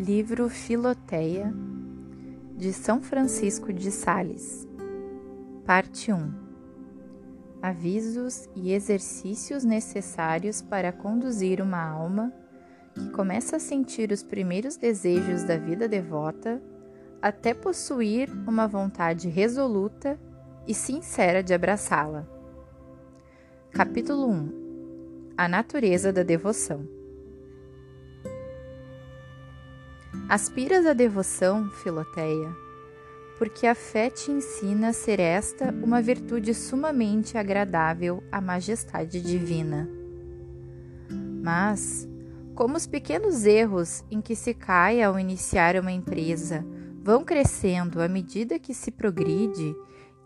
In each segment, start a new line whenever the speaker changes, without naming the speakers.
Livro Filoteia de São Francisco de Sales, Parte 1 Avisos e exercícios necessários para conduzir uma alma que começa a sentir os primeiros desejos da vida devota até possuir uma vontade resoluta e sincera de abraçá-la. Capítulo 1 A natureza da devoção. Aspiras à devoção, Filoteia, porque a fé te ensina a ser esta uma virtude sumamente agradável à majestade divina. Mas, como os pequenos erros em que se cai ao iniciar uma empresa vão crescendo à medida que se progride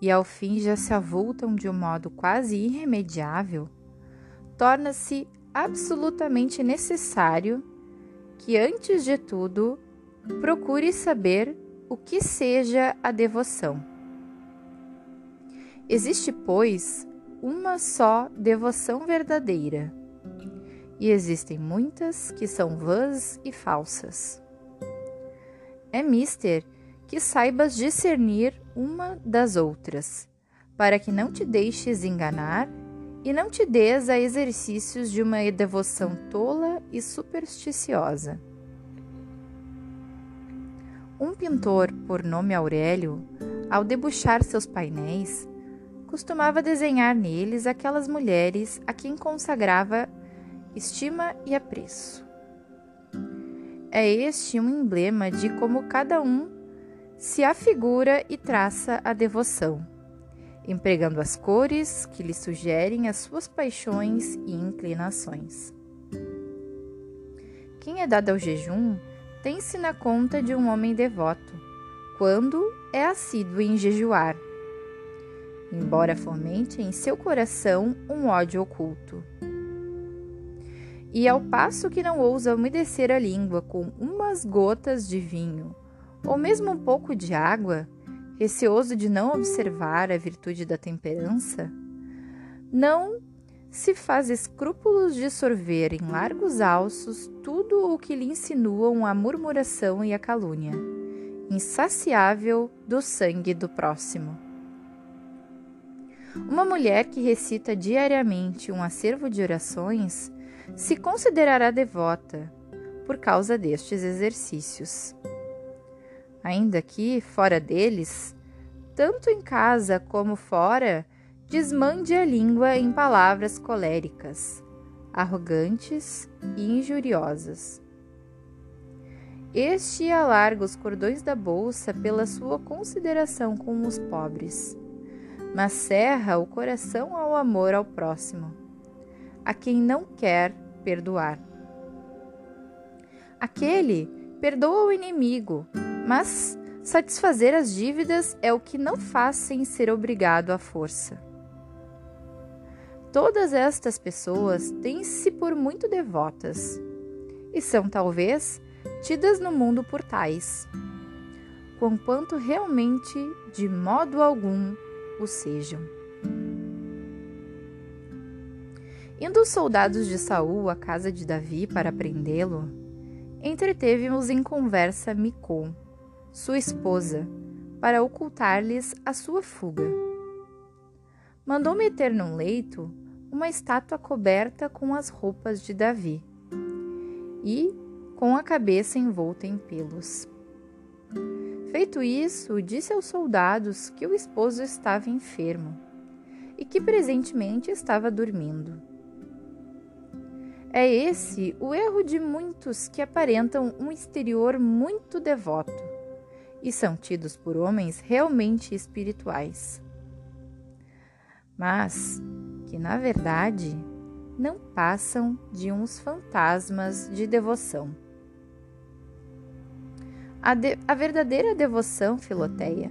e ao fim já se avultam de um modo quase irremediável, torna-se absolutamente necessário que, antes de tudo, procure saber o que seja a devoção. Existe, pois, uma só devoção verdadeira, e existem muitas que são vãs e falsas. É mister que saibas discernir uma das outras, para que não te deixes enganar e não te des a exercícios de uma devoção tola e supersticiosa. Um pintor, por nome Aurélio, ao debuxar seus painéis, costumava desenhar neles aquelas mulheres a quem consagrava estima e apreço. É este um emblema de como cada um se afigura e traça a devoção, empregando as cores que lhe sugerem as suas paixões e inclinações. Quem é dado ao jejum tem-se na conta de um homem devoto, quando é assíduo em jejuar, embora fomente em seu coração um ódio oculto. E ao passo que não ousa umedecer a língua com umas gotas de vinho, ou mesmo um pouco de água, receoso de não observar a virtude da temperança, não se faz escrúpulos de sorver em largos alços tudo o que lhe insinuam a murmuração e a calúnia, insaciável do sangue do próximo. Uma mulher que recita diariamente um acervo de orações se considerará devota por causa destes exercícios. Ainda que, fora deles, tanto em casa como fora, desmande a língua em palavras coléricas, arrogantes e injuriosas. Este alarga os cordões da bolsa pela sua consideração com os pobres, mas cerra o coração ao amor ao próximo, a quem não quer perdoar. Aquele perdoa o inimigo, mas satisfazer as dívidas é o que não faz sem ser obrigado à força. Todas estas pessoas têm-se por muito devotas e são talvez tidas no mundo por tais, conquanto realmente de modo algum o sejam. Indo os soldados de Saul à casa de Davi para prendê-lo, entreteve-os em conversa Micom, sua esposa, para ocultar-lhes a sua fuga. Mandou meter num leito uma estátua coberta com as roupas de Davi e com a cabeça envolta em pelos. Feito isso, disse aos soldados que o esposo estava enfermo e que presentemente estava dormindo. É esse o erro de muitos que aparentam um exterior muito devoto e são tidos por homens realmente espirituais. Mas que, na verdade, não passam de uns fantasmas de devoção. A, de, a verdadeira devoção, Filoteia,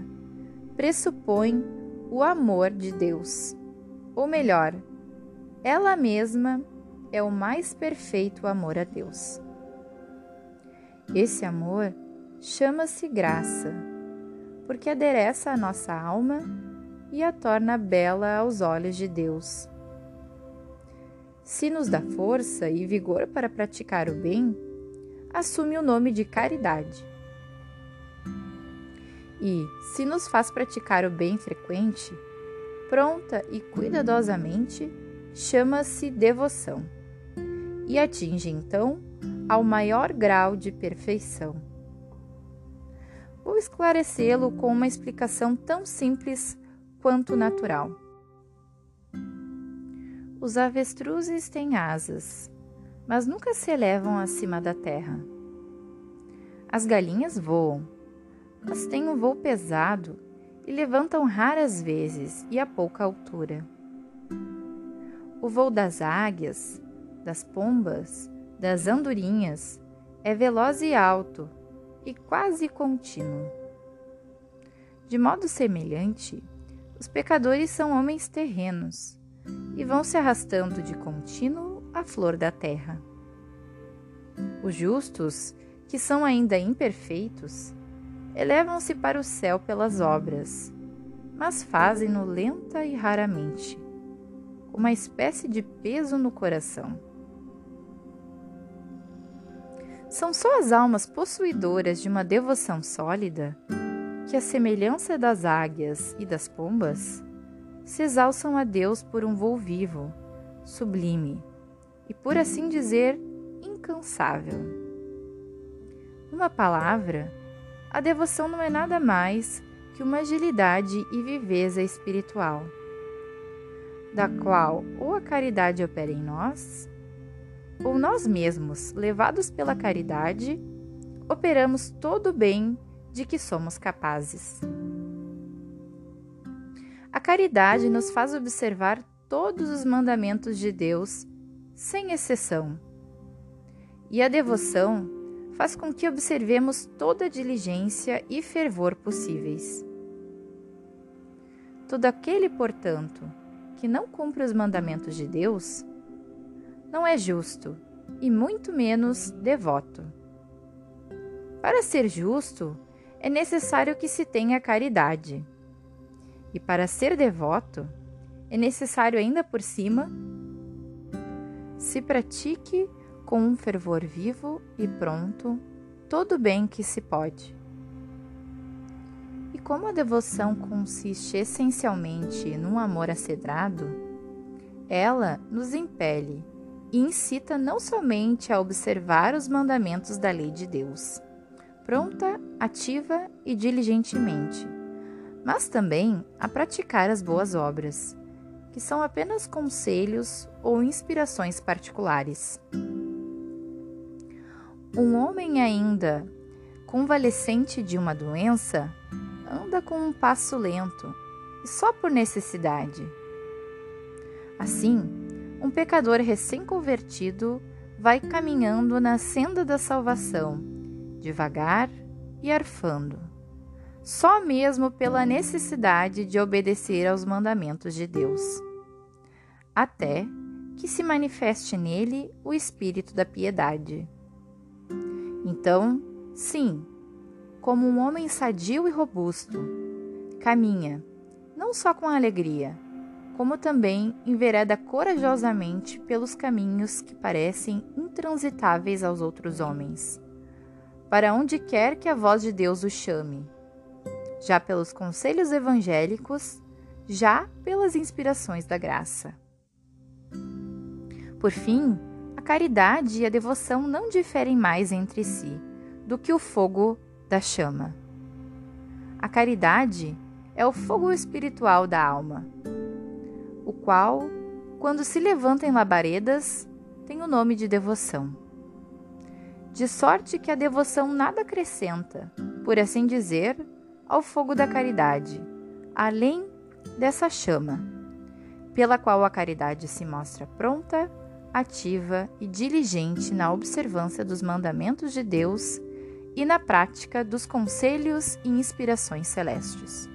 pressupõe o amor de Deus, ou melhor, ela mesma é o mais perfeito amor a Deus. Esse amor chama-se graça, porque adereça a nossa alma e a torna bela aos olhos de Deus. Se nos dá força e vigor para praticar o bem, assume o nome de caridade. E, se nos faz praticar o bem frequente, pronta e cuidadosamente, chama-se devoção e atinge então ao maior grau de perfeição. Vou esclarecê-lo com uma explicação tão simples quanto natural. Os avestruzes têm asas, mas nunca se elevam acima da terra. As galinhas voam, mas têm um voo pesado e levantam raras vezes e a pouca altura. O voo das águias, das pombas, das andorinhas é veloz e alto e quase contínuo. De modo semelhante, os pecadores são homens terrenos e vão se arrastando de contínuo à flor da terra. Os justos, que são ainda imperfeitos, elevam-se para o céu pelas obras, mas fazem-no lenta e raramente, com uma espécie de peso no coração. São só as almas possuidoras de uma devoção sólida que, à semelhança das águias e das pombas, se exalçam a Deus por um voo vivo, sublime e, por assim dizer, incansável. Uma palavra, a devoção não é nada mais que uma agilidade e viveza espiritual, da qual ou a caridade opera em nós, ou nós mesmos, levados pela caridade, operamos todo o bem de que somos capazes. A caridade nos faz observar todos os mandamentos de Deus, sem exceção. E a devoção faz com que observemos toda a diligência e fervor possíveis. Todo aquele, portanto, que não cumpre os mandamentos de Deus, não é justo e muito menos devoto. Para ser justo, é necessário que se tenha caridade. E para ser devoto, é necessário ainda por cima se pratique com um fervor vivo e pronto todo o bem que se pode. E como a devoção consiste essencialmente num amor acedrado, ela nos impele e incita não somente a observar os mandamentos da lei de Deus, pronta, ativa e diligentemente, mas também a praticar as boas obras, que são apenas conselhos ou inspirações particulares. Um homem ainda convalescente de uma doença anda com um passo lento e só por necessidade. Assim, um pecador recém-convertido vai caminhando na senda da salvação, devagar e arfando, só mesmo pela necessidade de obedecer aos mandamentos de Deus, até que se manifeste nele o espírito da piedade. Então, sim, como um homem sadio e robusto, caminha, não só com alegria, como também envereda corajosamente pelos caminhos que parecem intransitáveis aos outros homens, para onde quer que a voz de Deus o chame, já pelos conselhos evangélicos, já pelas inspirações da graça. Por fim, a caridade e a devoção não diferem mais entre si do que o fogo da chama. A caridade é o fogo espiritual da alma o qual, quando se levanta em labaredas, tem o nome de devoção. De sorte que a devoção nada acrescenta, por assim dizer, ao fogo da caridade, além dessa chama, pela qual a caridade se mostra pronta, ativa e diligente na observância dos mandamentos de Deus e na prática dos conselhos e inspirações celestes.